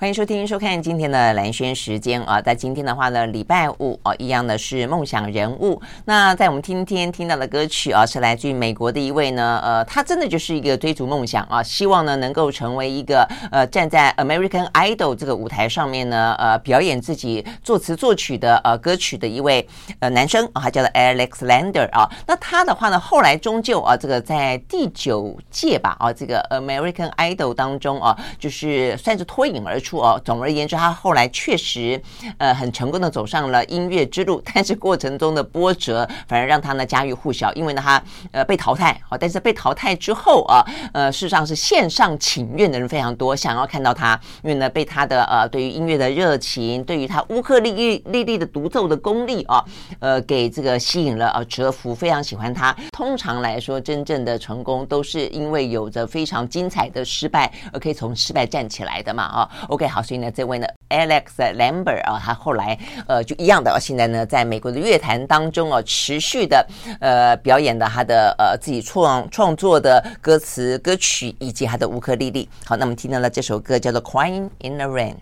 欢迎收听、收看今天的蓝轩时间啊，在今天的话呢，礼拜五啊，一样的是梦想人物。那在我们今天听到的歌曲啊，是来自于美国的一位呢，呃，他真的就是一个追逐梦想啊，希望呢能够成为一个呃站在 American Idol 这个舞台上面呢，呃，表演自己作词作曲的呃歌曲的一位呃男生啊，他叫做 Alex Lander 啊。那他的话呢，后来终究啊，这个在第九届吧啊，这个 American Idol 当中啊，就是算是脱颖而出。哦，总而言之，他后来确实，呃，很成功的走上了音乐之路，但是过程中的波折反而让他呢家喻户晓，因为呢他呃被淘汰啊，但是被淘汰之后啊，呃，事实上是线上请愿的人非常多，想要看到他，因为呢被他的呃对于音乐的热情，对于他乌克丽丽丽丽的独奏的功力啊，呃，给这个吸引了啊，折服，非常喜欢他。通常来说，真正的成功都是因为有着非常精彩的失败，而可以从失败站起来的嘛啊。OK。好，所以呢，这位呢，Alex Lambert 啊，他后来呃就一样的，现在呢，在美国的乐坛当中啊，持续的呃表演的他的呃自己创创作的歌词歌曲以及他的乌克丽丽。好，那么听到了这首歌叫做《Crying in the Rain》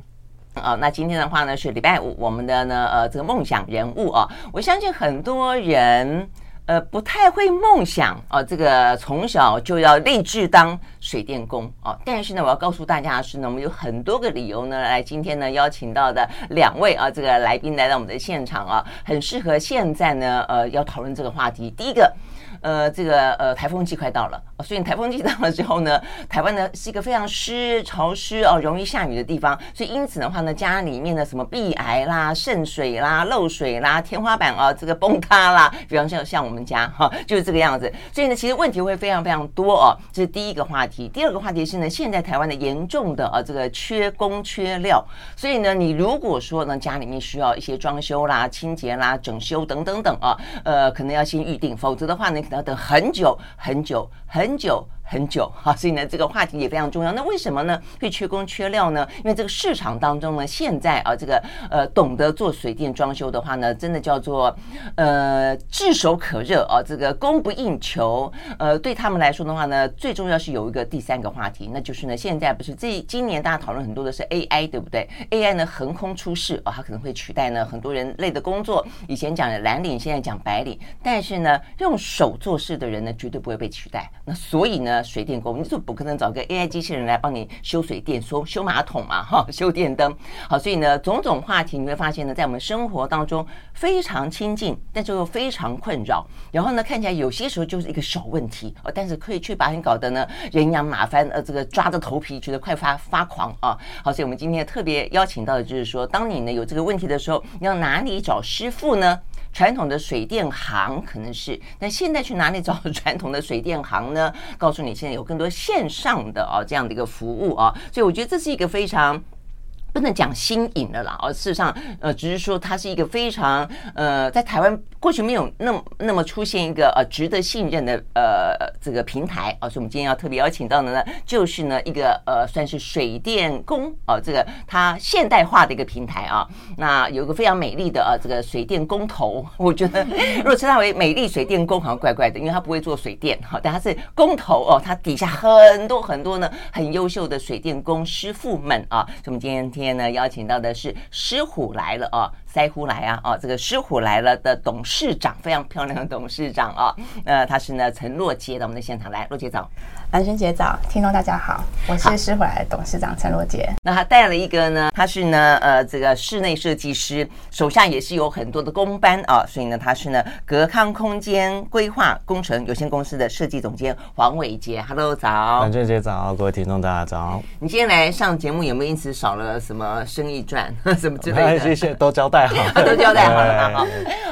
啊。那今天的话呢是礼拜五，我们的呢呃这个梦想人物啊，我相信很多人。呃，不太会梦想啊、这个从小就要立志当水电工啊、哦。但是呢，我要告诉大家的是呢，我们有很多个理由呢，来今天呢邀请到的两位啊，这个来宾来到我们的现场啊，很适合现在呢，呃，要讨论这个话题。第一个。呃，这个呃，台风季快到了，所以台风季到了之后呢，台湾呢是一个非常湿、潮湿哦，容易下雨的地方，所以因此的话呢，家里面的什么壁癌啦、渗水啦、漏水啦、天花板啊这个崩塌啦，比方像像我们家哈，就是这个样子。所以呢，其实问题会非常非常多哦，这是第一个话题。第二个话题是呢，现在台湾的严重的啊这个缺工缺料，所以呢，你如果说呢家里面需要一些装修啦、清洁啦、整修等等等啊，呃，可能要先预定，否则的话呢。要等很久很久很久。很久 哈，所以呢，这个话题也非常重要。那为什么呢？会缺工缺料呢？因为这个市场当中呢，现在啊，这个呃，懂得做水电装修的话呢，真的叫做呃炙手可热啊，这个供不应求。呃，对他们来说的话呢，最重要是有一个第三个话题，那就是呢，现在不是这今年大家讨论很多的是 AI，对不对？AI 呢横空出世啊，它可能会取代呢很多人类的工作。以前讲的蓝领，现在讲白领，但是呢，用手做事的人呢，绝对不会被取代。那所以呢？水电工，你就不可能找个 AI 机器人来帮你修水电、修修马桶嘛，哈，修电灯。好，所以呢，种种话题你会发现呢，在我们生活当中非常亲近，但是又非常困扰。然后呢，看起来有些时候就是一个小问题，哦，但是可以却把你搞得呢人仰马翻，呃，这个抓着头皮觉得快发发狂啊。好，所以我们今天特别邀请到的就是说，当你呢有这个问题的时候，你要哪里找师傅呢？传统的水电行可能是，那现在去哪里找传统的水电行呢？告诉你，现在有更多线上的啊这样的一个服务啊，所以我觉得这是一个非常。不能讲新颖的啦，而事实上，呃，只是说它是一个非常呃，在台湾过去没有那么那么出现一个呃值得信任的呃这个平台啊，所以我们今天要特别邀请到的呢，就是呢一个呃算是水电工啊，这个它现代化的一个平台啊，那有一个非常美丽的啊这个水电工头，我觉得 如果称它为美丽水电工好像怪怪的，因为它不会做水电哈，但它是工头哦，它底下很多很多呢很优秀的水电工师傅们啊，所以我们今天。呢，邀请到的是狮虎来了啊，腮胡来啊，哦，这个狮虎来了的董事长，非常漂亮的董事长啊，呃，他是呢陈若杰到我们的现场来，若杰早，蓝萱姐早，听众大家好，我是狮虎来的董事长陈若杰。那他带了一个呢，他是呢，呃，这个室内设计师，手下也是有很多的工班啊，所以呢，他是呢格康空间规划工程有限公司的设计总监黄伟杰，Hello，早，蓝萱姐早，各位听众大家早。你今天来上节目有没有因此少了？什么生意赚 什么之类的？谢谢，都交代好，都交代好了嘛。好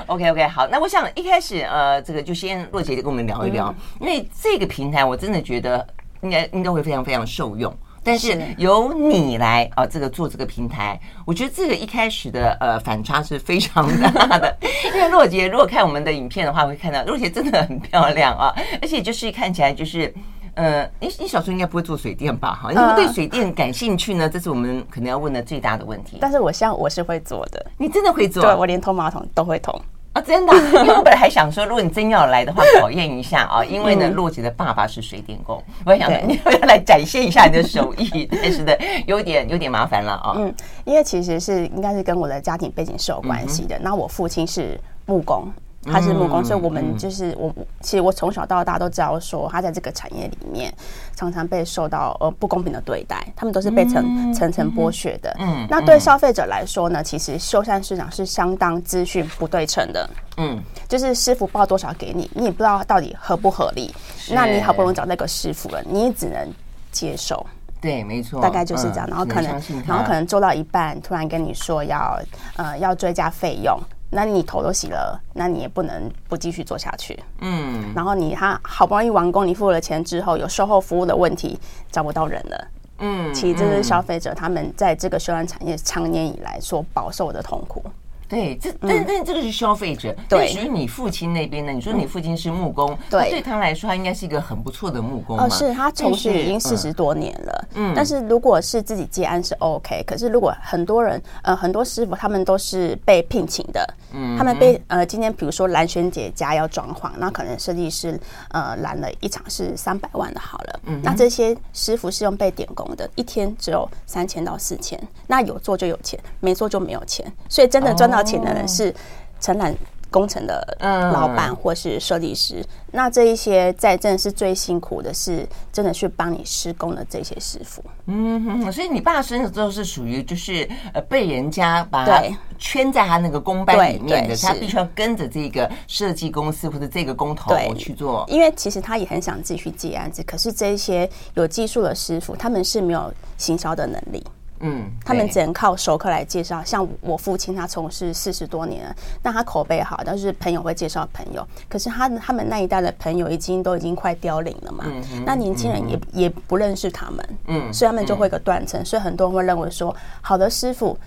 ，OK OK，好。那我想一开始呃，这个就先若杰就跟我们聊一聊，因为这个平台我真的觉得应该应该会非常非常受用。但是由你来啊，这个做这个平台，我觉得这个一开始的呃反差是非常大的。因为若杰如果看我们的影片的话，会看到若杰真的很漂亮啊，而且就是看起来就是。呃，你你小时候应该不会做水电吧？哈，你会对水电感兴趣呢？这是我们可能要问的最大的问题。但是我像我是会做的，你真的会做？对，我连通马桶都会通啊！真的？因为我本来还想说，如果你真要来的话，考验一下啊。因为呢，洛姐的爸爸是水电工，我还想你要来展现一下你的手艺，但是呢，有点有点麻烦了啊。嗯，因为其实是应该是跟我的家庭背景是有关系的。那我父亲是木工。他是木工，所以我们就是我。其实我从小到大都知道，说他在这个产业里面常常被受到呃不公平的对待，他们都是被层层层剥削的。嗯，那对消费者来说呢，其实修缮市场是相当资讯不对称的。嗯，就是师傅报多少给你，你也不知道到底合不合理。那你好不容易找那个师傅了，你也只能接受。对，没错，大概就是这样。然后可能，然后可能做到一半，突然跟你说要呃要追加费用。那你头都洗了，那你也不能不继续做下去。嗯，然后你他好不容易完工，你付了钱之后，有售后服务的问题，找不到人了。嗯，其实这是消费者他们在这个修缮产业长年以来所饱受的痛苦。对，这但但这个是消费者。对，属于你父亲那边呢？你说你父亲是木工，对，对他来说，他应该是一个很不错的木工。哦，是他从事已经四十多年了。嗯，但是如果是自己接案是 OK，可是如果很多人呃很多师傅他们都是被聘请的，嗯，他们被呃今天比如说蓝轩姐家要装潢，那可能设计师呃拦了一场是三百万的好了，嗯，那这些师傅是用被点工的，一天只有三千到四千，那有做就有钱，没做就没有钱，所以真的赚到。请的人是承揽工程的老板或是设计师，那这一些在真的是最辛苦的是，真的去帮你施工的这些师傅。嗯哼，所以你爸生的都是属于就是呃被人家把他圈在他那个工班里面的，他必须要跟着这个设计公司或者这个工头去做。因为其实他也很想自己去接案子，可是这一些有技术的师傅，他们是没有行销的能力。嗯，他们只能靠熟客来介绍。像我父亲，他从事四十多年了，那他口碑好，但是朋友会介绍朋友。可是他他们那一代的朋友已经都已经快凋零了嘛，那年轻人也也不认识他们，嗯，所以他们就会有个断层。所以很多人会认为说，好的师傅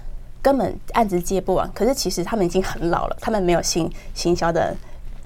根本案子接不完。可是其实他们已经很老了，他们没有行行销的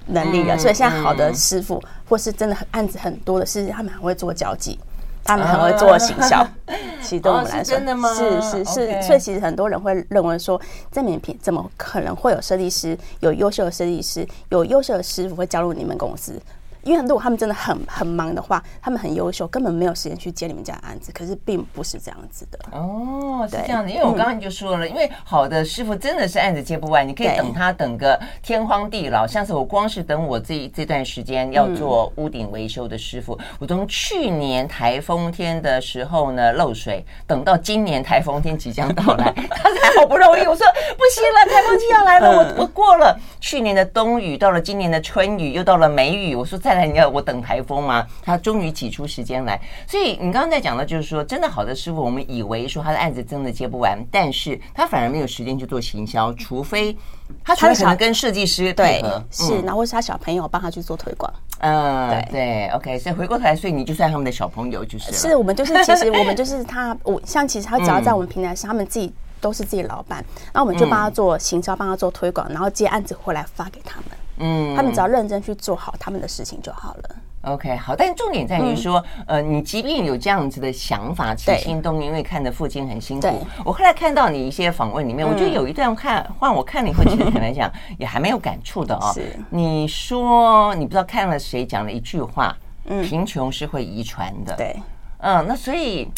能力了。所以现在好的师傅或是真的案子很多的是，他们还会做交际。他们很会做行销，其实对我们来说，真的吗？是是是，所以其实很多人会认为说，在免品怎么可能会有设计师，有优秀的设计师，有优秀的师傅会加入你们公司？因为如果他们真的很很忙的话，他们很优秀，根本没有时间去接你们家的案子。可是并不是这样子的哦，是这样的。因为我刚刚就说了，因为好的师傅真的是案子接不完，你可以等他等个天荒地老。像是我光是等我这这段时间要做屋顶维修的师傅，我从去年台风天的时候呢漏水，等到今年台风天即将到来，他才好不容易我说不行了，台风季要来了，我我过了去年的冬雨，到了今年的春雨，又到了梅雨，我说再。你要我等台风吗？他终于挤出时间来。所以你刚刚在讲的，就是说，真的好的师傅，我们以为说他的案子真的接不完，但是他反而没有时间去做行销，除非他可能跟设计师配合，是，然后或是他小朋友帮他去做推广。嗯，对对，OK。所以回过头来，所以你就算他们的小朋友，就是是我们就是其实我们就是他，我像其实他只要在我们平台上，他们自己都是自己老板，那我们就帮他做行销，帮他做推广，然后接案子回来发给他们。嗯，他们只要认真去做好他们的事情就好了。OK，好，但重点在于说，呃，你即便有这样子的想法，起心动念，因为看着父亲很辛苦。我后来看到你一些访问里面，我觉得有一段看，换我看了以后，其实坦白讲也还没有感触的哦。是，你说你不知道看了谁讲了一句话，嗯，贫穷是会遗传的。对，嗯，那所以，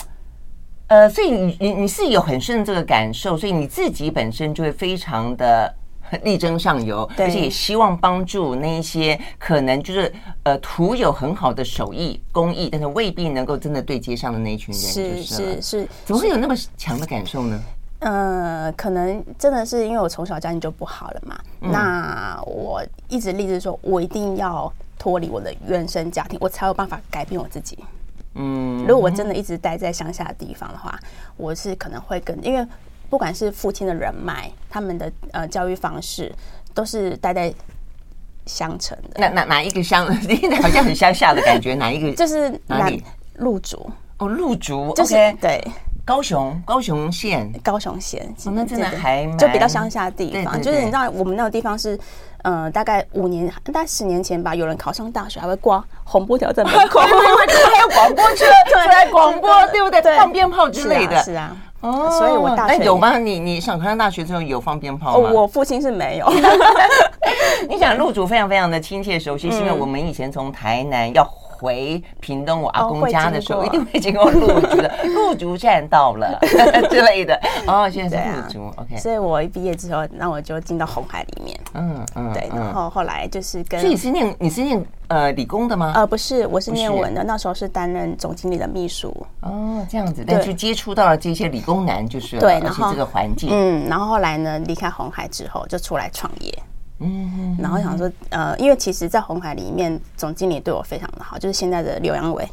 呃，所以你你你是有很深的这个感受，所以你自己本身就会非常的。力争上游，而且也希望帮助那一些可能就是呃徒有很好的手艺工艺，但是未必能够真的对接上的那一群人。是是是，怎么会有那么强的感受呢？呃，可能真的是因为我从小家庭就不好了嘛。嗯、那我一直立志说，我一定要脱离我的原生家庭，我才有办法改变我自己。嗯，如果我真的一直待在乡下的地方的话，我是可能会跟因为。不管是父亲的人脉，他们的呃教育方式，都是待在乡城的。哪哪哪一个乡？好像很乡下的感觉。哪一个？就是哪里？路竹哦，路竹就是 OK 对。高雄，高雄县，高雄县，哦，那真的还就比较乡下的地方，就是你知道我们那个地方是，呃，大概五年，大概十年前吧，有人考上大学还会挂红布条在门口，还有广播车出来广播，对不对？放鞭炮之类的，是啊。哦，所以我大学有吗？你你上考上大学之后有放鞭炮吗？我父亲是没有。你想入主非常非常的亲切熟悉，是因为我们以前从台南要。回屏东我阿公家的时候，一定会经过路竹的 路竹站到了 之类的。哦，现在是路竹，OK。所以我一毕业之后，那我就进到红海里面。嗯嗯，对。然后后来就是跟，所以你是念你是念呃理工的吗？呃，不是，我是念文的。那时候是担任总经理的秘书。哦，这样子，但是接触到了这些理工男，就是对，而且这个环境。嗯，然后后来呢，离开红海之后，就出来创业。嗯，然后想说，呃，因为其实，在红海里面，总经理对我非常的好，就是现在的刘阳伟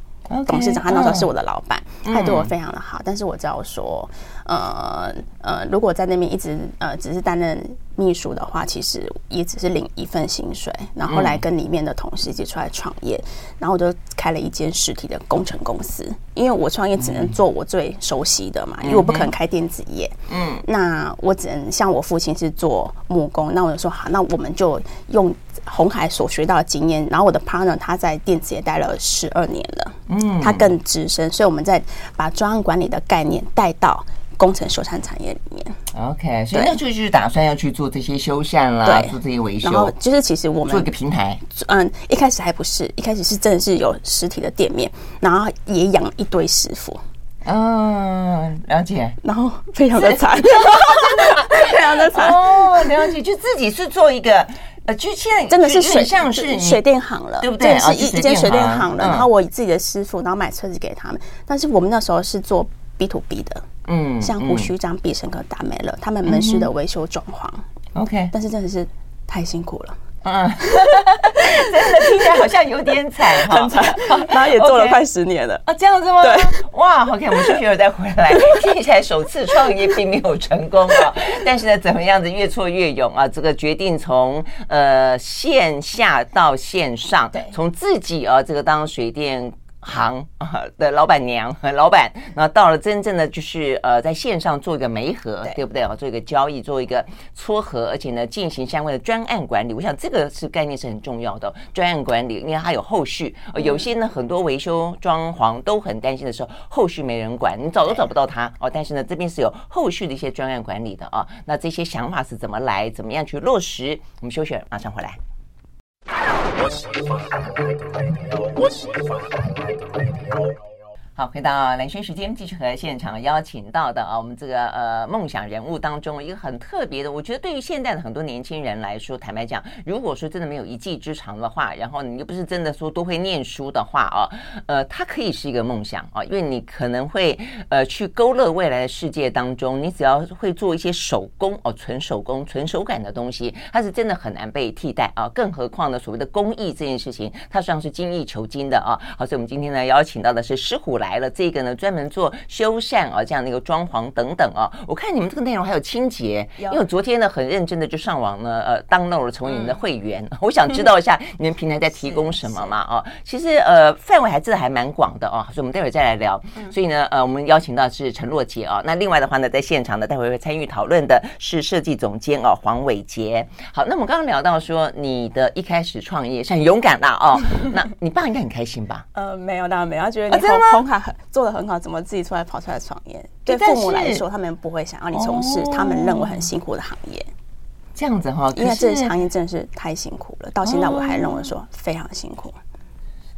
董事长，他那时候是我的老板，他对我非常的好。但是我知道说，呃呃，如果在那边一直呃只是担任秘书的话，其实也只是领一份薪水。然后后来跟里面的同事一起出来创业，然后我就开了一间实体的工程公司。因为我创业只能做我最熟悉的嘛，因为我不可能开电子业。嗯，那我只能像我父亲是做木工，那我就说好，那我们就用鸿海所学到的经验。然后我的 partner 他在电子也待了十二年了，嗯，他更资深，所以我们再把专案管理的概念带到工程修缮产业里面。OK，所以那就是打算要去做这些修缮啦，做这些维修。然后就是其实我们做一个平台，嗯，一开始还不是，一开始是真的是有实体的店面，然后也养一堆师傅。嗯，了解。然后非常的惨，非常的惨哦，了解。就自己是做一个，呃，就现在真的是水像是水电行了，对不对？是一一间水电行了。然后我自己的师傅，然后买车子给他们。但是我们那时候是做 B to B 的。嗯，像胡须张、必胜客、达美乐，他们门市的维修装潢，OK，但是真的是太辛苦了，嗯，真的听起来好像有点惨，很惨，然后也做了 快十年了啊，这样子吗？对，哇，OK，我们休息会儿再回来，听起来首次创业并没有成功啊，但是呢，怎么样子越挫越勇啊？这个决定从呃线下到线上，对，从自己啊这个当水电。行啊的老板娘和老板，然后到了真正的就是呃，在线上做一个媒合，对，对不对啊？做一个交易，做一个撮合，而且呢，进行相关的专案管理。我想这个是概念是很重要的，专案管理，因为它有后续。呃、有些呢，很多维修装潢都很担心的时候，后续没人管，你找都找不到他哦。但是呢，这边是有后续的一些专案管理的啊。那这些想法是怎么来，怎么样去落实？我们休息，马上回来。我喜欢你的温柔，我喜欢你的温柔。好，回到蓝轩时间，继续和现场邀请到的啊，我们这个呃梦想人物当中一个很特别的，我觉得对于现在的很多年轻人来说，坦白讲，如果说真的没有一技之长的话，然后你又不是真的说都会念书的话啊，呃，它可以是一个梦想啊，因为你可能会呃去勾勒未来的世界当中，你只要会做一些手工哦，纯手工、纯手感的东西，它是真的很难被替代啊，更何况呢，所谓的工艺这件事情，它实际上是精益求精的啊。好，所以我们今天呢邀请到的是石虎。来了，这个呢专门做修缮啊，这样的一个装潢等等啊。我看你们这个内容还有清洁，因为我昨天呢很认真的就上网呢呃 download 了成为你们的会员，我想知道一下你们平台在提供什么嘛啊。其实呃范围还真的还蛮广的啊，所以我们待会儿再来聊。所以呢呃我们邀请到是陈若杰啊，那另外的话呢在现场呢待会会参与讨论的是设计总监啊黄伟杰。好，那我们刚刚聊到说你的一开始创业是很勇敢的哦，那你爸应该很开心吧？呃没有当然没有，他觉得你红红做的很好，怎么自己出来跑出来创业？对父母来说，他们不会想要你从事他们认为很辛苦的行业。这样子哈，因为这个行业真的是太辛苦了，到现在我还认为说非常辛苦。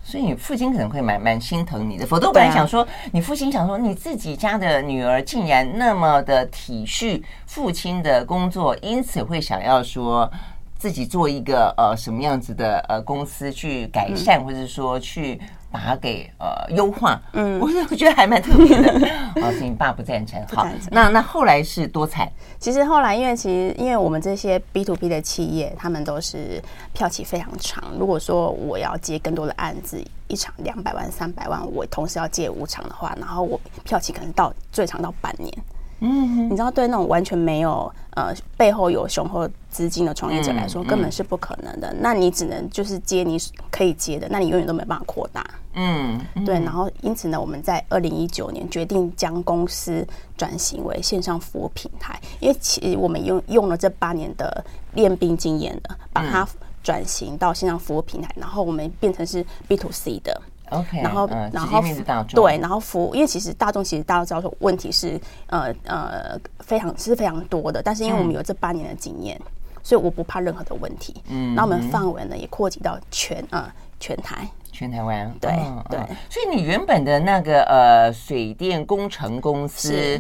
所以你父亲可能会蛮蛮心疼你的，否则我本来想说，你父亲想说你自己家的女儿竟然那么的体恤父亲的工作，因此会想要说自己做一个呃什么样子的呃公司去改善，或者说去。把它给呃优化，嗯，我我觉得还蛮特别的。哦，所以你爸不赞成，好，那那后来是多惨。其实后来，因为其实因为我们这些 B to B 的企业，他们都是票期非常长。如果说我要接更多的案子，一场两百万、三百万，我同时要借五场的话，然后我票期可能到最长到半年。嗯，你知道，对那种完全没有呃背后有雄厚资金的创业者来说，根本是不可能的。那你只能就是接你可以接的，那你永远都没办法扩大。嗯，对。然后因此呢，我们在二零一九年决定将公司转型为线上服务平台，因为其实我们用用了这八年的练兵经验的，把它转型到线上服务平台，然后我们变成是 B to C 的。OK，然后，然后对，然后服务，因为其实大众其实大家都知道说问题是呃呃非常是非常多的，但是因为我们有这八年的经验，所以我不怕任何的问题。嗯，那我们范围呢也扩及到全呃全台，全台湾。对对，所以你原本的那个呃水电工程公司，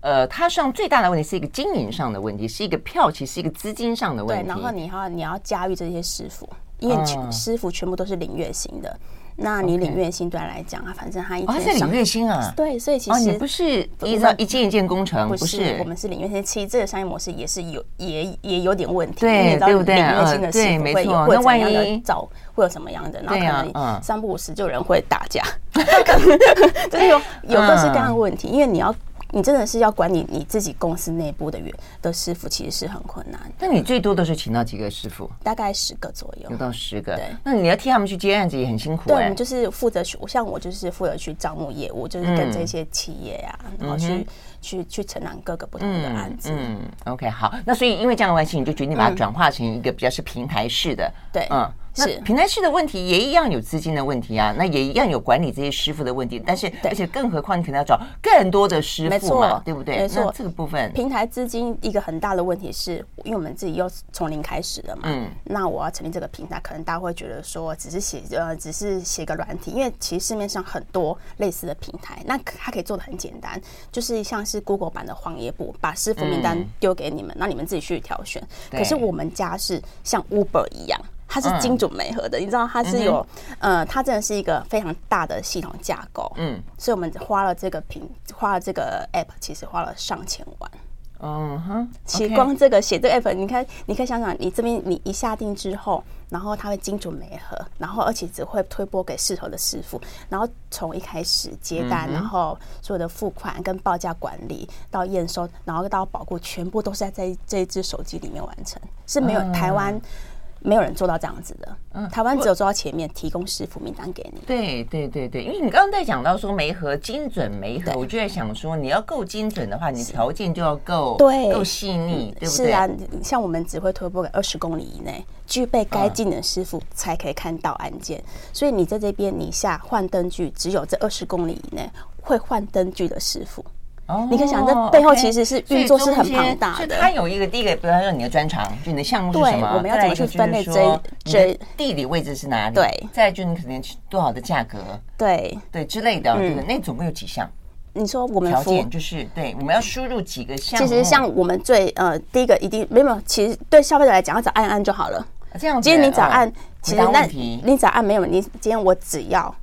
呃，它上最大的问题是一个经营上的问题，是一个票其实，是一个资金上的问题。对，然后你要你要驾驭这些师傅，因为师傅全部都是领月薪的。那你领月薪对他来讲啊，反正他一天是领月薪啊，对，所以其实你不是依照一件一件工程，不是我们是领月薪。其实这个商业模式也是有也也有点问题，对对不对？领月薪的师傅会有会怎样的找会有什么样的？然后可能三不五时就有人会打架，就是有有各式各样的问题，因为你要。你真的是要管理你自己公司内部的员的师傅，其实是很困难。那你最多都是请到几个师傅？大概十个左右，有到十个。对，那你要替他们去接案子也很辛苦。对，我们就是负责去，像我就是负责去招募业务，就是跟这些企业呀、啊，然后去去去承揽各个不同的案子。嗯，OK，好。那所以因为这样的关系，你就决定把它转化成一个比较是平台式的。对，嗯。是平台式的问题也一样有资金的问题啊，那也一样有管理这些师傅的问题，但是而且更何况你可能要找更多的师傅嘛，对不对？没错，这个部分平台资金一个很大的问题是，因为我们自己又从零开始的嘛，嗯，那我要成立这个平台，可能大家会觉得说只是写呃只是写个软体，因为其实市面上很多类似的平台，那它可以做的很简单，就是像是 Google 版的黄页部，把师傅名单丢给你们，那你们自己去挑选。可是我们家是像 Uber 一样。它是精准媒合的，嗯、你知道它是有，嗯、呃，它真的是一个非常大的系统架构，嗯，所以我们花了这个平，花了这个 app，其实花了上千万，嗯哼，其实光这个写这个 app，你看，你可以想想，你这边你一下定之后，然后它会精准媒合，然后而且只会推播给适合的师傅，然后从一开始接单，然后所有的付款跟报价管理到验收，然后到保固，全部都是在这这一只手机里面完成，是没有台湾。没有人做到这样子的，嗯，台湾只有做到前面提供师傅名单给你。对对对对，因为你刚刚在讲到说媒合精准媒合，我就在想说，你要够精准的话，你条件就要够对够细腻，对不对？是啊，像我们只会推播给二十公里以内具备该技能师傅才可以看到案件，所以你在这边你下换灯具，只有这二十公里以内会换灯具的师傅。哦，你可以想，这背后其实是运作是很庞大的。它有一个第一个，比方说你的专长，就你的项目是什么？我们要怎么去分类这这地理位置是哪里？对，再就你可能多少的价格？对对之类的，对的。那总共有几项？你说我们条件就是对，我们要输入几个项？其实像我们最呃第一个一定没有，其实对消费者来讲，要找按按就好了。这样，今天你找按，其实那你找按没有，你今天我只要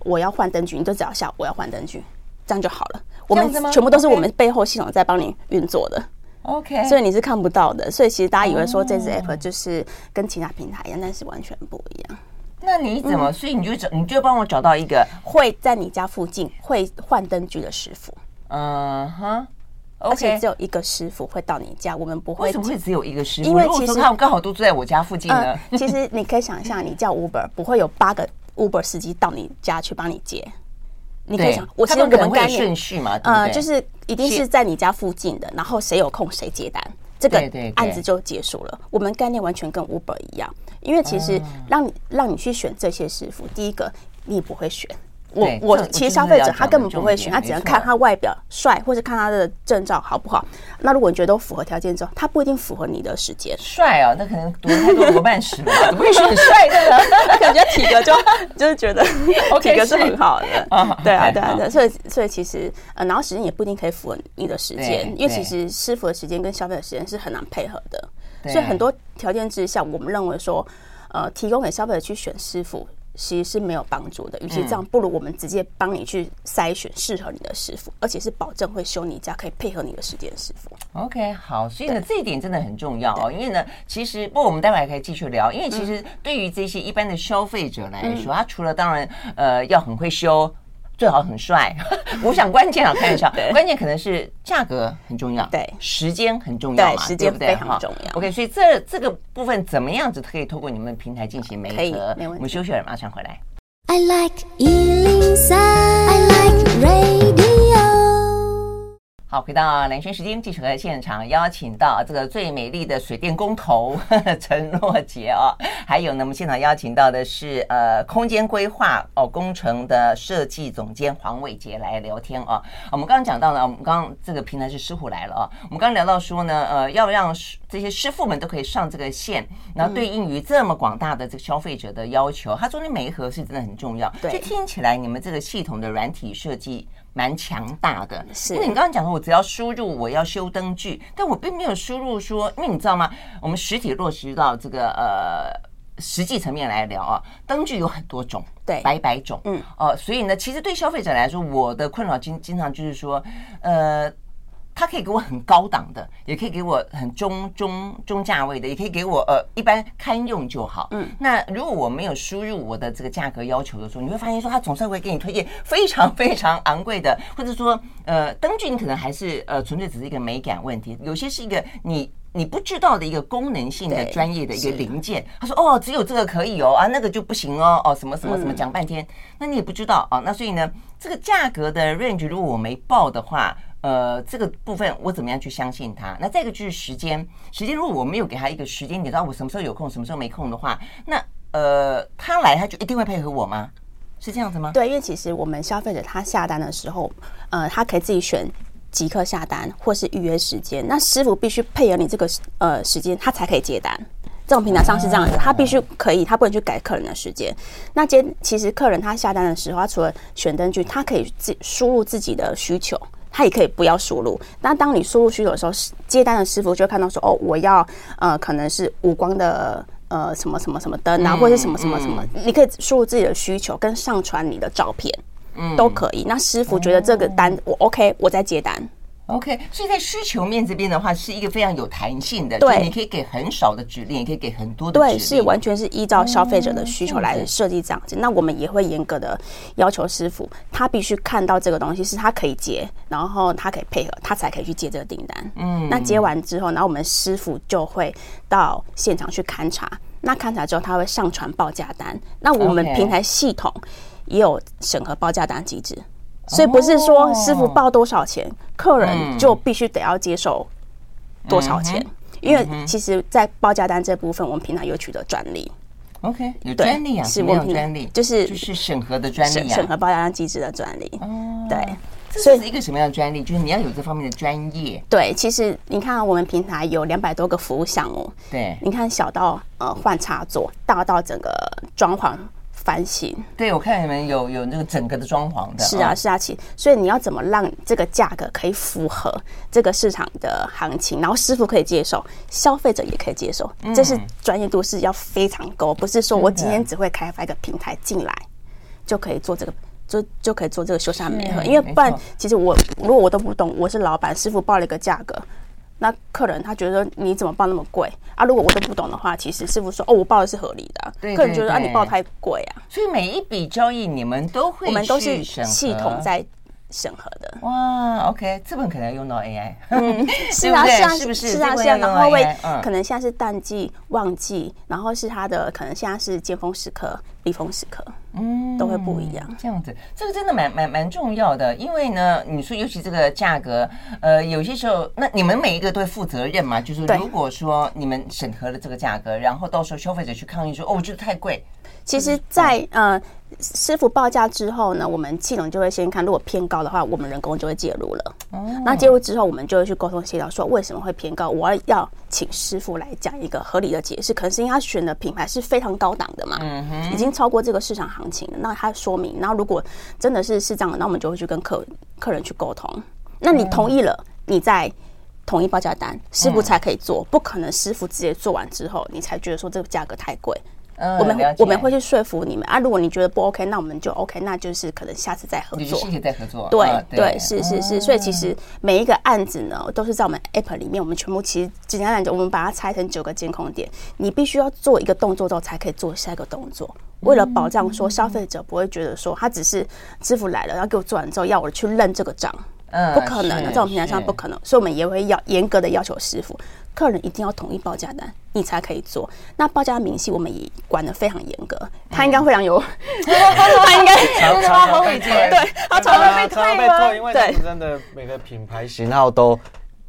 我要换灯具，你就只要下我要换灯具，这样就好了。我们全部都是我们背后系统在帮你运作的，OK，所以你是看不到的。所以其实大家以为说这支 app 就是跟其他平台一样，但是完全不一样。那你怎么？所以你就找，你就帮我找到一个会在你家附近会换灯具的师傅。嗯哼，而且只有一个师傅会到你家，我们不会。为什么会只有一个师傅？因为其实他们刚好都住在我家附近呢。其实你可以想象，你叫 Uber 不会有八个 Uber 司机到你家去帮你接。你可以想，我其实我们概念顺序嘛，呃，就是一定是在你家附近的，然后谁有空谁接单，这个案子就结束了。我们概念完全跟 Uber 一样，因为其实让你让你去选这些师傅，第一个你不会选。我我其实消费者他根本不会选，他只能看他外表帅，或者看他的证照好不好。那如果你觉得都符合条件之后，他不一定符合你的时间。帅啊，那可能读太多罗曼史了，怎么会选帅的呢？他感觉体格就就是觉得 体格是很好的。对啊，对啊，对。所以所以其实呃，然后时间也不一定可以符合你的时间，因为其实师傅的时间跟消费的时间是很难配合的。所以很多条件之下，我们认为说，呃，提供给消费者去选师傅。其实是没有帮助的，与其这样，不如我们直接帮你去筛选适合你的师傅，而且是保证会修你家可以配合你的时间的师傅。OK，好，所以呢，这一点真的很重要哦，因为呢，其实不过我们待会还可以继续聊，因为其实对于这些一般的消费者来说，他除了当然呃要很会修。最好很帅。我想关键啊，开玩笑，关键可能是价格很重要，对，时间很重要嘛，时间非常重要。OK，所以这这个部分怎么样子可以透过你们平台进行媒合？可以，没问题。我们休息了，马上回来。I like 103, I like 好，回到兰萱时间，继续和现场邀请到这个最美丽的水电工头陈若杰哦，还有呢，我们现场邀请到的是呃空间规划哦工程的设计总监黄伟杰来聊天哦。我们刚刚讲到了，我们刚刚这个平台是师傅来了哦。我们刚刚聊到说呢，呃，要让这些师傅们都可以上这个线，然后对应于这么广大的这个消费者的要求，它中间媒合是真的很重要。对，就听起来你们这个系统的软体设计。蛮强大的，是因为你刚刚讲的，我只要输入我要修灯具，但我并没有输入说，因为你知道吗？我们实体落实到这个呃实际层面来聊啊，灯具有很多种，对，百百种，嗯，哦、呃，所以呢，其实对消费者来说，我的困扰经经常就是说，呃。它可以给我很高档的，也可以给我很中中中价位的，也可以给我呃一般堪用就好。嗯，那如果我没有输入我的这个价格要求的时候，你会发现说它总是会给你推荐 非常非常昂贵的，或者说呃灯具你可能还是呃纯粹只是一个美感问题，有些是一个你你不知道的一个功能性的专业的一个零件。他说哦，只有这个可以哦啊，那个就不行哦哦什么什么什么讲半天，嗯、那你也不知道啊。那所以呢，这个价格的 range 如果我没报的话。呃，这个部分我怎么样去相信他？那这个就是时间，时间如果我没有给他一个时间，你知道我什么时候有空，什么时候没空的话，那呃，他来他就一定会配合我吗？是这样子吗？对，因为其实我们消费者他下单的时候，呃，他可以自己选即刻下单或是预约时间，那师傅必须配合你这个呃时间，他才可以接单。这种平台上是这样子，他必须可以，他不能去改客人的时间。那接其实客人他下单的时候，他除了选灯具，他可以自输入自己的需求。他也可以不要输入，那当你输入需求的时候，接单的师傅就会看到说，哦，我要呃，可能是无光的呃，什么什么什么灯啊，或者是什么什么什么，你可以输入自己的需求跟上传你的照片，嗯，都可以。那师傅觉得这个单我 OK，我再接单。OK，所以在需求面这边的话，是一个非常有弹性的，对，你可以给很少的指令，也可以给很多的指令，对，是完全是依照消费者的需求来设计这样子。那我们也会严格的要求师傅，他必须看到这个东西是他可以接，然后他可以配合，他才可以去接这个订单。嗯，那接完之后，然后我们师傅就会到现场去勘察，那勘察之后他会上传报价单，那我们平台系统也有审核报价单机制。所以不是说师傅报多少钱，客人就必须得要接受多少钱，因为其实，在报价单这部分，我们平台有取得专利。OK，有专利啊，是我们专利，就是就是审核的专利，审核报价单机制的专利。哦，对，这是一个什么样的专利？就是你要有这方面的专业。对，其实你看我们平台有两百多个服务项目。对，你看小到呃换插座，大到整个装潢。翻新，对，我看你们有有那个整个的装潢的，是啊是啊，其所以你要怎么让这个价格可以符合这个市场的行情，然后师傅可以接受，消费者也可以接受，这是专业度是要非常高，不是说我今天只会开发一个平台进来就可以做这个，就就可以做这个修缮美合，因为不然其实我如果我都不懂，我是老板，师傅报了一个价格。那客人他觉得你怎么报那么贵啊？如果我都不懂的话，其实师傅说哦，我报的是合理的啊。对，客人觉得啊，你报太贵啊。所以每一笔交易你们都会，我们都是系统在审核的。哇，OK，这本可能要用到 AI，嗯，是啊，是啊，是不是？是啊，是啊。然后会可能现在是淡季旺季，然后是它的可能现在是尖峰时刻。低峰时刻，嗯，都会不一样。这样子，这个真的蛮蛮蛮重要的，因为呢，你说尤其这个价格，呃，有些时候，那你们每一个都会负责任嘛？就是如果说你们审核了这个价格，然后到时候消费者去抗议说，哦，我觉得太贵。其实在，在呃师傅报价之后呢，我们系统就会先看，如果偏高的话，我们人工就会介入了。哦，那介入之后，我们就会去沟通协调，说为什么会偏高，我要请师傅来讲一个合理的解释。可能是因为他选的品牌是非常高档的嘛，嗯哼，已经超过这个市场行情了。那他说明，然后如果真的是是这样的，那我们就会去跟客客人去沟通。那你同意了，你再统一报价单，师傅才可以做，不可能师傅直接做完之后，你才觉得说这个价格太贵。嗯，我们我们会去说服你们啊。如果你觉得不 OK，那我们就 OK，那就是可能下次再合作。谢谢再合作。对对，是是是。所以其实每一个案子呢，都是在我们 App 里面，我们全部其实简单来讲，我们把它拆成九个监控点。你必须要做一个动作之后，才可以做下一个动作。为了保障说消费者不会觉得说他只是支付来了，然后给我做完之后要我去认这个账，嗯，不可能的，在我们平台上不可能。所以我们也会要严格的要求师傅。客人一定要统一报价单，你才可以做。那报价明细我们也管得非常严格，他应该非常有，他应该常 常被退，对，他常常被退，因为真的每个品牌型号都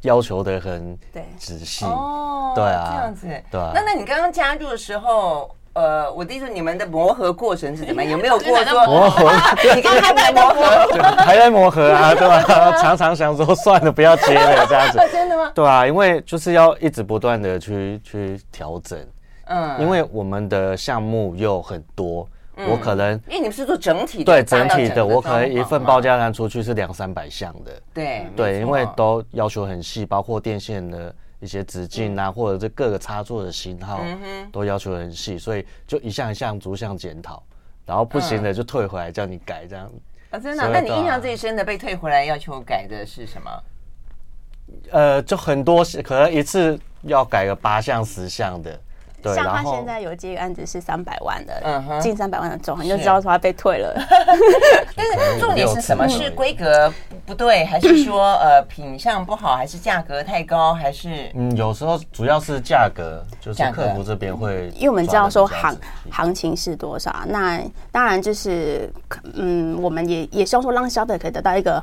要求的很仔细。哦，对啊，这样子，对啊。那那你刚刚加入的时候？呃，我的意思，你们的磨合过程是怎么样？有没有过说磨合？你刚刚还在磨合，还在磨合啊，对吧？常常想说算了，不要接了，这样子。真的吗？对啊，因为就是要一直不断的去去调整。嗯，因为我们的项目又很多，我可能因为你们是做整体的，对整体的，我可能一份报价单出去是两三百项的。对对，因为都要求很细，包括电线的。一些直径啊，或者是各个插座的型号，都要求很细，所以就一项一项逐项检讨，然后不行的就退回来叫你改这样。啊，真的？那你印象最深的被退回来要求改的是什么？呃，就很多，可能一次要改个八项十项的。对，像他现在有接一个案子是三百万的，近三百万的总，你就知道说他被退了。但是重点是什么？是规格不对，还是说 呃品相不好，还是价格太高，还是？嗯，有时候主要是价格，就是客服这边会，因为我们知道说行行情是多少，那当然就是嗯，我们也也希望说让消费者可以得到一个。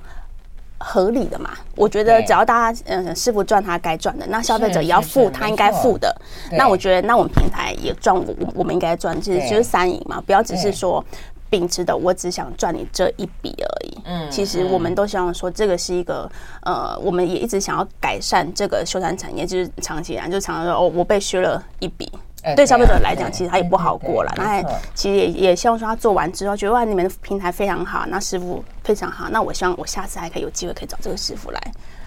合理的嘛，我觉得只要大家嗯师傅赚他该赚的，那消费者也要付他应该付的。那我觉得那我们平台也赚，我我们应该赚，就是就是三赢嘛，不要只是说秉持的我只想赚你这一笔而已。嗯，其实我们都希望说这个是一个呃，我们也一直想要改善这个修缮产业，就是长期以来就常常说哦，我被削了一笔。对消费者来讲，其实他也不好过了。那其实也也希望说他做完之后，觉得哇，你们的平台非常好，那师傅非常好，那我希望我下次还可以有机会可以找这个师傅来。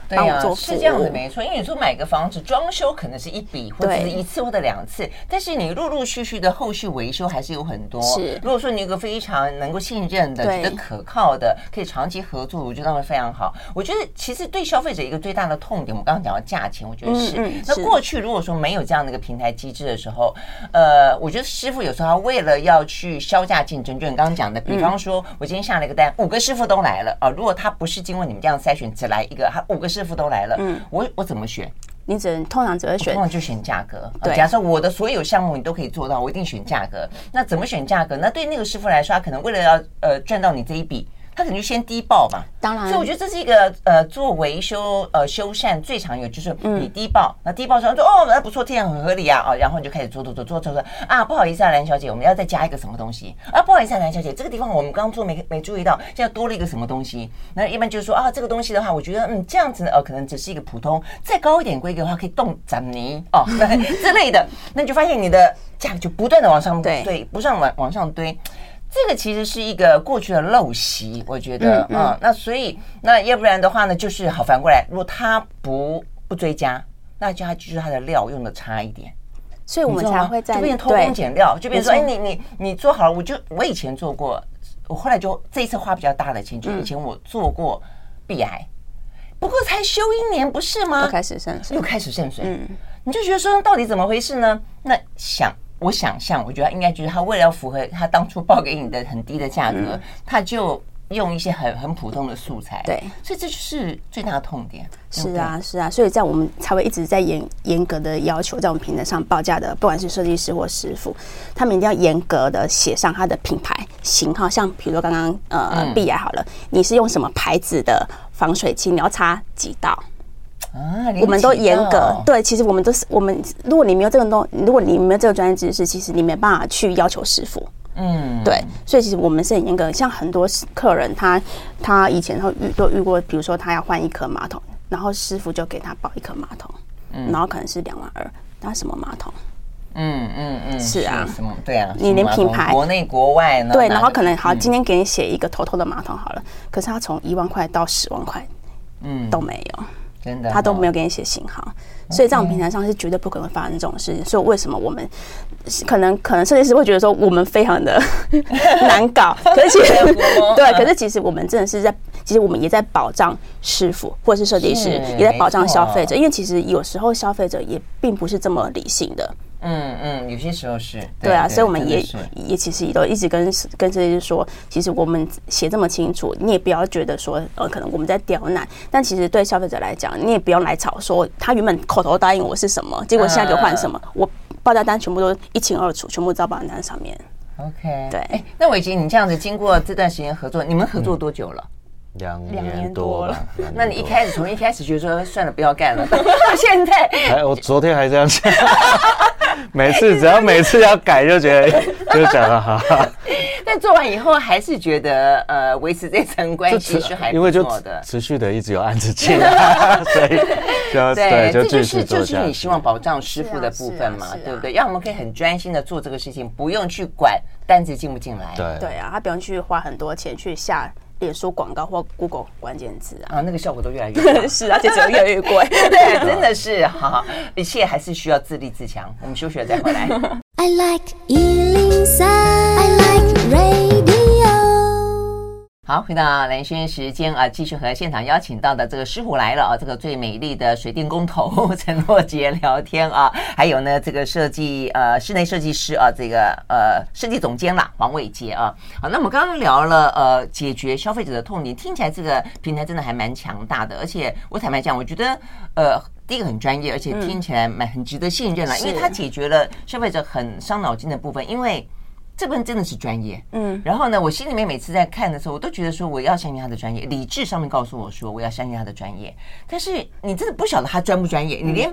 对啊，是这样子没错。因为你说买个房子装修可能是一笔，或者是一次或者两次，但是你陆陆续续的后续维修还是有很多。是，如果说你有个非常能够信任的、觉得可靠的、可以长期合作，我觉得那会非常好。我觉得其实对消费者一个最大的痛点，我们刚刚讲到价钱，我觉得是。那过去如果说没有这样的一个平台机制的时候，呃，我觉得师傅有时候他为了要去销价竞争，就你刚刚讲的，比方说我今天下了一个单，五个师傅都来了啊，如果他不是经过你们这样筛选，只来一个，他五个师傅都来了，嗯。我我怎么选？你只能通常只会选，通常就选价格。对，假设我的所有项目你都可以做到，我一定选价格。那怎么选价格？那对那个师傅来说，他可能为了要呃赚到你这一笔。他可能就先低报嘛，当然，所以我觉得这是一个呃做维修呃修缮最常有就是你低报，那、嗯、低报说说哦那不错，这样很合理啊，哦，然后你就开始做做做做做做啊，不好意思啊，蓝小姐，我们要再加一个什么东西。啊，不好意思啊，蓝小姐，这个地方我们刚做没没注意到，现在多了一个什么东西，那一般就是说啊，这个东西的话，我觉得嗯这样子呃可能只是一个普通，再高一点规格的话可以动展泥哦 之类的，那你就发现你的价格就不断的往上对对，不断往往上堆。这个其实是一个过去的陋习，我觉得，嗯，那所以那要不然的话呢，就是好反过来，如果他不不追加，那就他就是他的料用的差一点，所以我们才会在就变偷工减料，就变成说，哎，你你你做好了，我就我以前做过，我后来就这一次花比较大的钱，就以前我做过壁癌，不过才修一年不是吗？又开始渗水，又开始渗水，嗯，你就觉得说到底怎么回事呢？那想。我想象，我觉得应该就是他为了要符合他当初报给你的很低的价格，嗯、他就用一些很很普通的素材。对，所以这就是最大的痛点。是啊，是啊，所以在我们才会一直在严严格的要求，在我们平台上报价的，不管是设计师或师傅，他们一定要严格的写上他的品牌型号。像比如说刚刚呃，碧雅好了，你是用什么牌子的防水漆？你要擦几道？啊，我们都严格对，其实我们都是我们。如果你没有这个东，如果你没有这个专业知识，其实你没办法去要求师傅。嗯，对，所以其实我们是很严格。像很多客人，他他以前都遇都遇过，比如说他要换一颗马桶，然后师傅就给他包一颗马桶，嗯，然后可能是两万二，那什么马桶？嗯嗯嗯，是啊，什么？对啊，你连品牌国内国外呢？对，然后可能好，今天给你写一个头头的马桶好了，可是他从一万块到十万块，嗯，都没有。真的，他都没有给你写信号，所以这种平台上是绝对不可能发生这种事情。所以为什么我们可能可能设计师会觉得说我们非常的 难搞，可是其实 对，可是其实我们真的是在，其实我们也在保障师傅或者是设计师，也在保障消费者，因为其实有时候消费者也并不是这么理性的。嗯嗯，有些时候是对啊，所以我们也也其实也都一直跟跟设计师说，其实我们写这么清楚，你也不要觉得说呃，可能我们在刁难，但其实对消费者来讲，你也不用来吵说他原本口头答应我是什么，结果现在就换什么，我报价单全部都一清二楚，全部在报价单上面。OK，对。哎，那伟杰，你这样子经过这段时间合作，你们合作多久了？两年多了，那你一开始从一开始觉得说算了不要干了，到 现在，哎，我昨天还这样想，每次只要每次要改就觉得 就讲了哈，但做完以后还是觉得呃维持这层关系是还不错的，因为就持续的一直有案子进来，所以就对，就继续做下去。就是你希望保障师傅的部分嘛，对不对？让我们可以很专心的做这个事情，不用去管单子进不进来。对对啊，他不用去花很多钱去下。脸书广告或 Google 关键字啊，啊，那个效果都越来越 好，是，而且只会越来越贵，对，真的是，哈，一切还是需要自立自强。我们休息了再回来。I like 103, I like radio 好，回到蓝轩时间啊，继续和现场邀请到的这个师傅来了啊，这个最美丽的水电工头陈若杰聊天啊，还有呢这个设计呃室内设计师啊，这个呃设计总监啦黄伟杰啊。好，那我们刚刚聊了呃解决消费者的痛点，听起来这个平台真的还蛮强大的，而且我坦白讲，我觉得呃第一个很专业，而且听起来蛮很值得信任了，因为它解决了消费者很伤脑筋的部分，因为。这部分真的是专业，嗯，然后呢，我心里面每次在看的时候，我都觉得说我要相信他的专业，理智上面告诉我说我要相信他的专业，但是你真的不晓得他专不专业，你连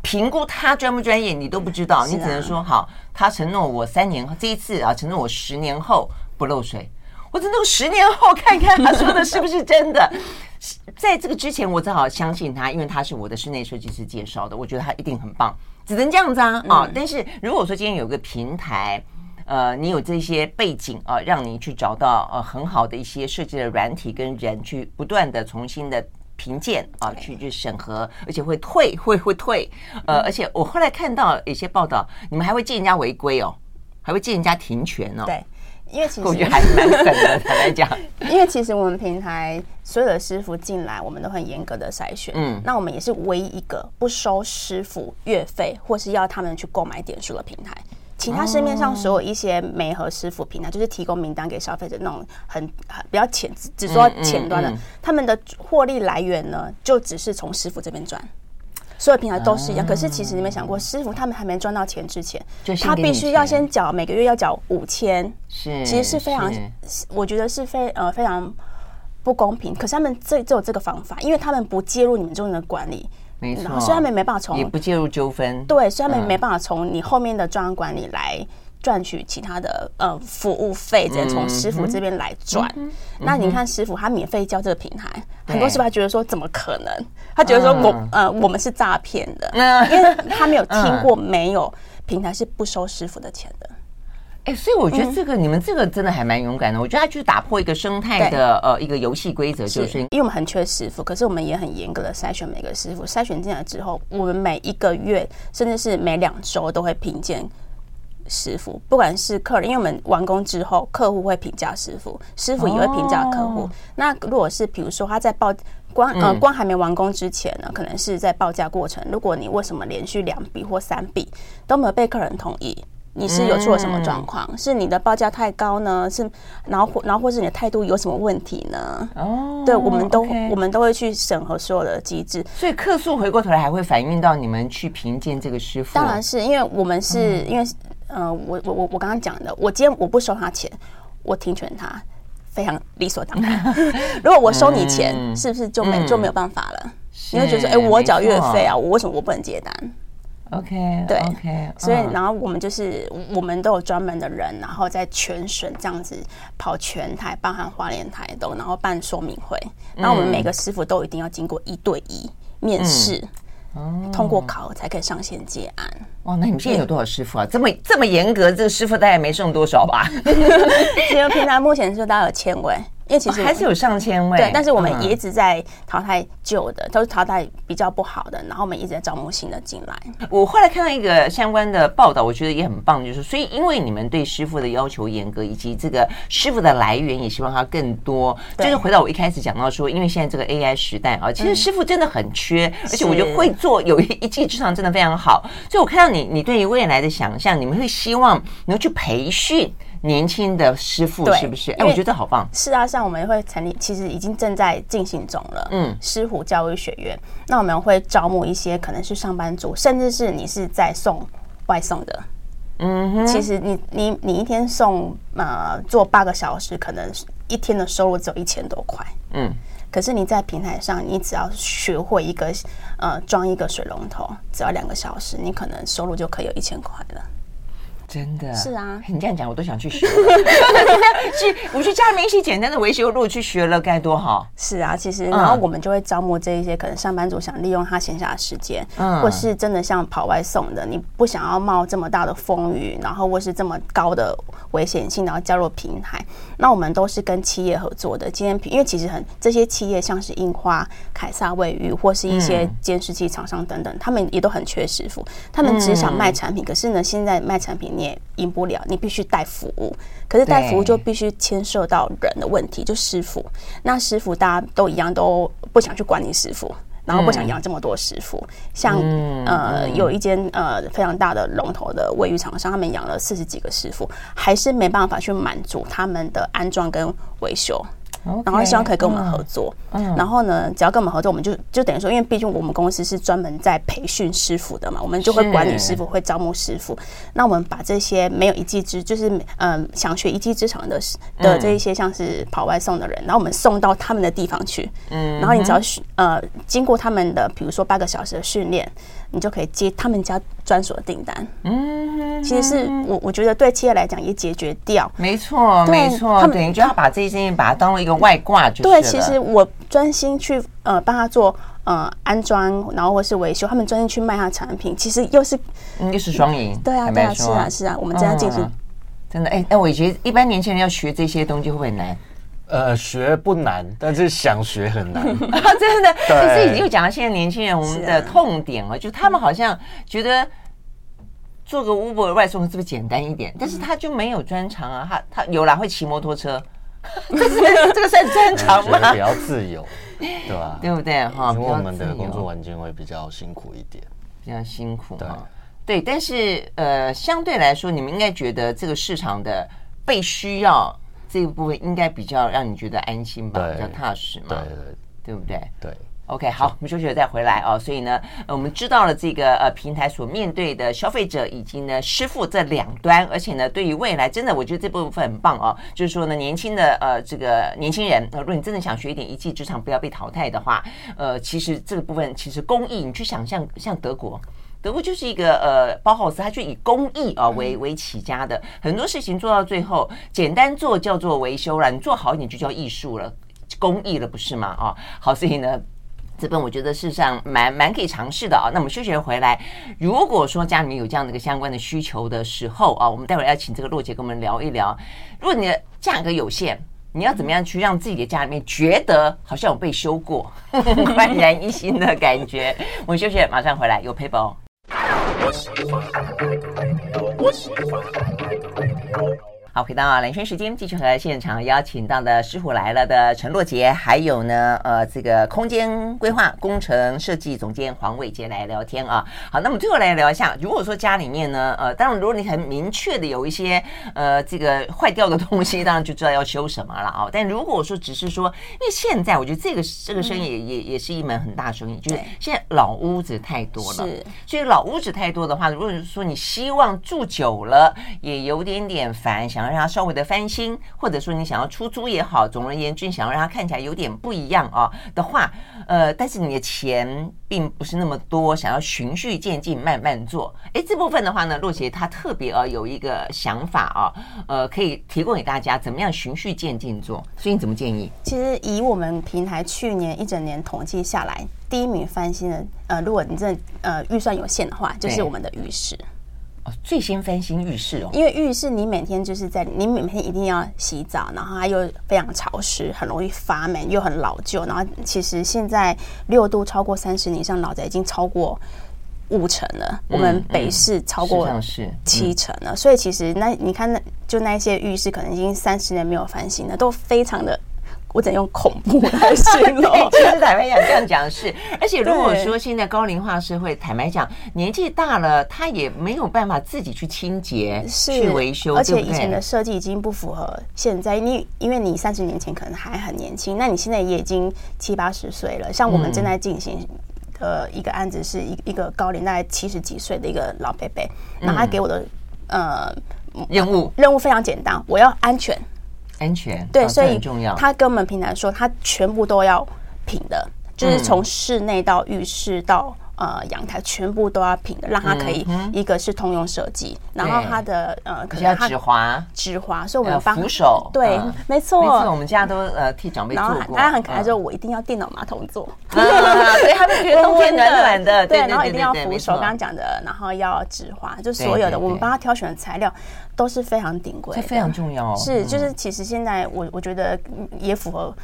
评估他专不专业你都不知道，你只能说好，他承诺我三年后这一次啊，承诺我十年后不漏水，我只能十年后看看他说的是不是真的。在这个之前，我只好相信他，因为他是我的室内设计师介绍的，我觉得他一定很棒，只能这样子啊啊！但是如果说今天有个平台。呃，你有这些背景啊，让你去找到呃很好的一些设计的软体跟人，去不断的重新的评鉴啊，去去审核，而且会退，会会退。呃，而且我后来看到有些报道，你们还会借人家违规哦，还会借人家停权哦。对，因为其实 我觉得还是蛮狠的，坦白讲。因为其实我们平台所有的师傅进来，我们都很严格的筛选。嗯，那我们也是唯一一个不收师傅月费或是要他们去购买点数的平台。其他市面上所有一些媒和师傅平台，就是提供名单给消费者那种很很比较浅，只说前端的，他们的获利来源呢，就只是从师傅这边赚。所有平台都是一样，可是其实你没想过，师傅他们还没赚到钱之前，他必须要先缴每个月要缴五千，是其实是非常，我觉得是非呃非常不公平。可是他们这只有这个方法，因为他们不介入你们中间的管理。没错，所以他们没办法从也不介入纠纷，对，所以他们没办法从你后面的专案管理来赚取其他的呃服务费，直接从师傅这边来赚。那你看师傅他免费教这个平台，很多师傅他觉得说怎么可能？他觉得说我呃我们是诈骗的，因为他没有 听过没有平台是不收师傅的钱的。哎，所以我觉得这个、嗯、你们这个真的还蛮勇敢的。我觉得他去打破一个生态的呃一个游戏规则，就是因为我们很缺师傅，可是我们也很严格的筛选每个师傅。筛选进来之后，我们每一个月甚至是每两周都会评鉴师傅，不管是客人，因为我们完工之后，客户会评价师傅，师傅也会评价客户。哦、那如果是比如说他在报光呃光还没完工之前呢，可能是在报价过程，如果你为什么连续两笔或三笔都没有被客人同意？你是有出了什么状况？嗯、是你的报价太高呢？是然后或然后或是你的态度有什么问题呢？哦，对，我们都我们都会去审核所有的机制。所以客诉回过头来还会反映到你们去评鉴这个师傅？当然是因为我们是、嗯、因为呃，我我我我刚刚讲的，我今天我不收他钱，我停权他非常理所当然。如果我收你钱，嗯、是不是就没、嗯、就没有办法了？是你会觉得说，哎、欸，我缴月费啊，我为什么我不能接单？OK，对，OK，所以然后我们就是我们都有专门的人，然后在全省这样子跑全台，包含花莲台都，然后办说明会。然后我们每个师傅都一定要经过一对一面试，通过考核才可以上线接案。哇，那你们现在有多少师傅啊？这么这么严格，这个师傅大概没剩多少吧？因为平台目前是大概有千位。因为其实、哦、还是有上千位，对，但是我们也一直在淘汰旧的，嗯、都是淘汰比较不好的，然后我们一直在招募新的进来。我后来看到一个相关的报道，我觉得也很棒，就是所以因为你们对师傅的要求严格，以及这个师傅的来源也希望他更多，就是回到我一开始讲到说，因为现在这个 AI 时代啊，其实师傅真的很缺，嗯、而且我觉得会做有一一技之长真的非常好，所以我看到你你对于未来的想象，你们会希望能够去培训。年轻的师傅是不是？哎，我觉得好棒。是啊，像我们会成立，其实已经正在进行中了。嗯，师傅教育学院，那我们会招募一些可能是上班族，甚至是你是在送外送的。嗯哼，其实你你你一天送呃做八个小时，可能一天的收入只有一千多块。嗯，可是你在平台上，你只要学会一个呃装一个水龙头，只要两个小时，你可能收入就可以有一千块了。真的是啊，你这样讲我都想去学。去，我去家里面一些简单的维修，如果去学了该多好。是啊，其实然后我们就会招募这一些可能上班族想利用他闲暇的时间，嗯，或是真的像跑外送的，你不想要冒这么大的风雨，然后或是这么高的危险性，然后加入平台，那我们都是跟企业合作的。今天因为其实很这些企业像是印花、凯撒卫浴或是一些监视器厂商等等，他们也都很缺师傅，他们只想卖产品，可是呢，现在卖产品。也赢不了，你必须带服务，可是带服务就必须牵涉到人的问题，就师傅。那师傅大家都一样，都不想去管你师傅，然后不想养这么多师傅。像呃，有一间呃非常大的龙头的卫浴厂商，他们养了四十几个师傅，还是没办法去满足他们的安装跟维修。Okay, 然后希望可以跟我们合作，嗯，然后呢，只要跟我们合作，我们就就等于说，因为毕竟我们公司是专门在培训师傅的嘛，我们就会管理师傅，会招募师傅。那我们把这些没有一技之，就是嗯、呃，想学一技之长的的这一些，像是跑外送的人，然后我们送到他们的地方去，嗯，然后你只要呃经过他们的，比如说八个小时的训练。你就可以接他们家专属的订单。嗯，其实是我我觉得对企业来讲也解决掉。没错，没错，他们等于就要把这些事情把它当做一个外挂就对。对，其实我专心去呃帮他做呃安装，然后或是维修，他们专心去卖他的产品，其实又是又是双赢。对啊，对啊，是啊，是啊，我们这样进行。真的，哎哎，我觉得一般年轻人要学这些东西会不会难？呃，学不难，但是想学很难。真的，可是已经讲到现在年轻人我们的痛点了，就他们好像觉得做个 Uber 外送是不是简单一点？但是他就没有专长啊，他他有啦，会骑摩托车，这是这个算专长吗？比较自由，对吧？对不对？哈，因为我们的工作环境会比较辛苦一点，比较辛苦哈。对，但是呃，相对来说，你们应该觉得这个市场的被需要。这一部分应该比较让你觉得安心吧，比较踏实嘛，对对，对不对？对，OK，好，我们休息了再回来哦。所以呢，我们知道了这个呃平台所面对的消费者以及呢师傅这两端，而且呢，对于未来真的，我觉得这部分很棒哦。就是说呢，年轻的呃这个年轻人，呃，如果你真的想学一点一技之长，不要被淘汰的话，呃，其实这个部分其实公益，你去想象像德国。德国就是一个呃包豪斯，它就以公益啊为为起家的，很多事情做到最后，简单做叫做维修了，你做好一点就叫艺术了，公益了，不是吗？啊，好，所以呢，这本我觉得事实上蛮蛮可以尝试的啊。那我们休息回来，如果说家里面有这样的一个相关的需求的时候啊，我们待会儿要请这个洛姐跟我们聊一聊，如果你的价格有限，你要怎么样去让自己的家里面觉得好像有被修过，焕然一新的感觉？我们休息，马上回来，有 What's the fun? What's the? What's the fun? 好，回到蓝轩时间，继续和现场邀请到的师傅来了的陈洛杰，还有呢，呃，这个空间规划工程设计总监黄伟杰来聊天啊。好，那么最后来聊一下，如果说家里面呢，呃，当然如果你很明确的有一些呃这个坏掉的东西，当然就知道要修什么了啊。但如果说只是说，因为现在我觉得这个这个生意也也也是一门很大生意，就是现在老屋子太多了，是，所以老屋子太多的话，如果说你希望住久了也有点点烦，想。让它稍微的翻新，或者说你想要出租也好，总而言之，想要让它看起来有点不一样啊的话，呃，但是你的钱并不是那么多，想要循序渐进，慢慢做。哎，这部分的话呢，洛杰他特别呃有一个想法啊，呃，可以提供给大家，怎么样循序渐进做？所以你怎么建议？其实以我们平台去年一整年统计下来，第一名翻新的，呃，如果你真的呃预算有限的话，就是我们的浴室。哦，最先翻新浴室哦，因为浴室你每天就是在你每天一定要洗澡，然后它又非常潮湿，很容易发霉，又很老旧。然后其实现在六度超过三十年以上老宅已经超过五成了，嗯、我们北市超过七成了。嗯、所以其实那你看那就那些浴室可能已经三十年没有翻新了，都非常的。我只能用恐怖来形容。其实坦白讲，这样讲是，而且如果说现在高龄化社会，坦白讲，年纪大了，他也没有办法自己去清洁、去维修，而且以前的设计已经不符合现在。你因为你三十年前可能还很年轻，那你现在也已经七八十岁了。像我们正在进行的一个案子，是一一个高龄大概七十几岁的一个老伯伯，那他给我的呃任务任务非常简单，我要安全。安全对，所以他跟我们平台说，他全部都要平的，就是从室内到浴室到呃阳台，全部都要平的，让它可以一个是通用设计，然后它的呃可能它止滑，止滑，所以我们帮扶手，对，没错，没错，我们家都呃替长辈做过，大家很可爱，说我一定要电脑马桶座，对，他们觉得 冬天暖暖的，对，然后一定要扶手，刚刚讲的，然后要止滑，就所有的我们帮他挑选的材料。都是非常顶贵，这非常重要。是，就是其实现在我我觉得也符合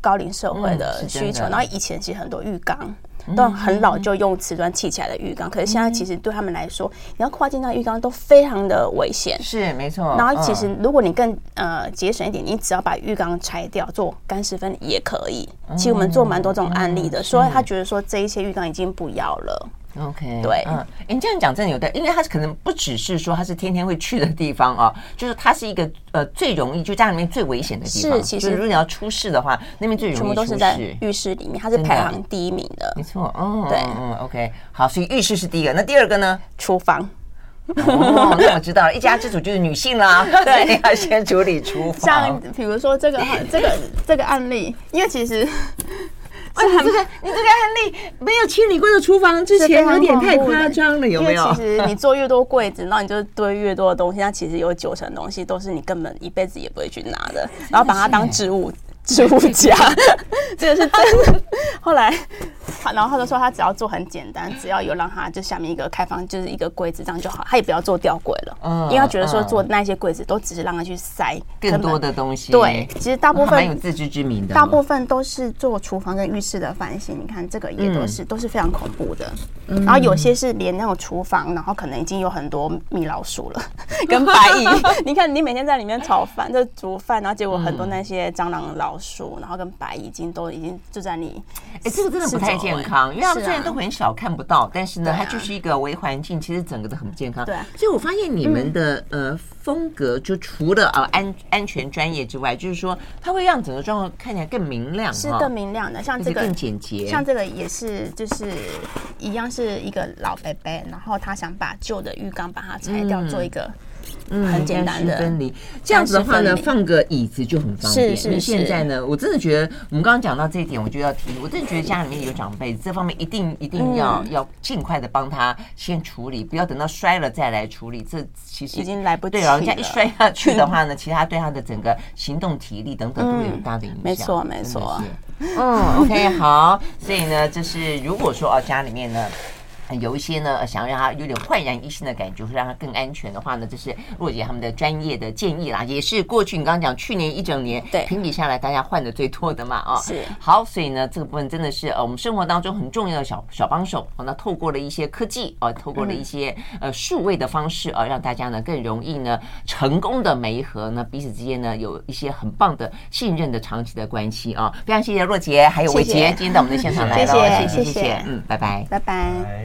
高龄社会的。需求。然后以前其实很多浴缸都很老，就用瓷砖砌起来的浴缸，可是现在其实对他们来说，你要跨进那浴缸都非常的危险。是没错。然后其实如果你更呃节省一点，你只要把浴缸拆掉做干湿分离也可以。其实我们做蛮多这种案例的，所以他觉得说这一些浴缸已经不要了。OK，对，嗯，你这样讲真的有的，因为它是可能不只是说它是天天会去的地方啊，就是它是一个呃最容易就家里面最危险的地方。是，其实如果你要出事的话，那边最容易出事。全部都是在浴室里面，它是排行第一名的。没错，哦，对，嗯，OK，好，所以浴室是第一个，那第二个呢？厨房。哦，那我知道了，一家之主就是女性啦，对，要先处理厨房。像比如说这个这个这个案例，因为其实。这个你这个案例没有清理过的厨房之前有点太夸张了，有没有？其实 你做越多柜子，那你就堆越多的东西，那其实有九成东西都是你根本一辈子也不会去拿的，然后把它当置物。置物架，这个是真的。后来，然后他就说他只要做很简单，只要有让他就下面一个开放，就是一个柜子这样就好，他也不要做吊柜了。嗯，因为他觉得说做那些柜子都只是让他去塞更多的东西。对，其实大部分蛮有自知之明的，大部分都是做厨房跟浴室的翻新。你看这个也都是都是非常恐怖的。然后有些是连那种厨房，然后可能已经有很多米老鼠了，跟白蚁。你看你每天在里面炒饭就煮饭，然后结果很多那些蟑螂老。树，然后跟白已经都已经就在你，哎，这个真的不太健康，因为他们虽然都很小看不到，但是呢，它就是一个微环境，其实整个都很不健康。对，所以我发现你们的呃风格，就除了啊安安全专业之外，就是说它会让整个状况看起来更明亮，是更明亮的，像这个更简洁，像这个也是就是一样是一个老伯伯，然后他想把旧的浴缸把它拆掉，做一个。嗯，很简单的分离，这样子的话呢，放个椅子就很方便。是是是。现在呢，我真的觉得，我们刚刚讲到这一点，我就要提，我真的觉得家里面有长辈，这方面一定一定要要尽快的帮他先处理，不要等到摔了再来处理。这其实已经来不及了。对，老人家一摔下去的话呢，其他对他的整个行动体力等等都会有很大的影响。没错，没错。嗯，OK，好。所以呢，就是如果说啊，家里面呢。有一些呢，想要让他有点焕然一新的感觉，会让他更安全的话呢，这是若姐他们的专业的建议啦，也是过去你刚刚讲去年一整年对评比下来大家换的最多的嘛啊、哦。是好，所以呢这个部分真的是呃我们生活当中很重要的小小帮手哦。那透过了一些科技啊、哦，透过了一些呃数位的方式啊、哦，让大家呢更容易呢成功的媒合呢彼此之间呢有一些很棒的信任的长期的关系啊、哦。非常谢谢若姐还有伟杰今天到我们的现场来了，谢谢谢谢，谢谢嗯，拜拜拜拜。